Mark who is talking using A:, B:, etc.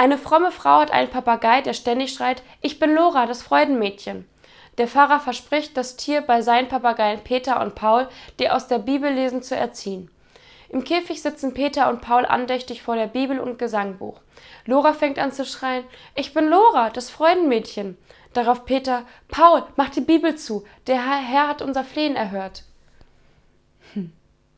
A: Eine fromme Frau hat einen Papagei, der ständig schreit: Ich bin Lora, das Freudenmädchen. Der Pfarrer verspricht, das Tier bei seinen Papageien Peter und Paul, die aus der Bibel lesen, zu erziehen. Im Käfig sitzen Peter und Paul andächtig vor der Bibel und Gesangbuch. Lora fängt an zu schreien: Ich bin Lora, das Freudenmädchen. Darauf Peter: Paul, mach die Bibel zu, der Herr hat unser Flehen erhört. Hm.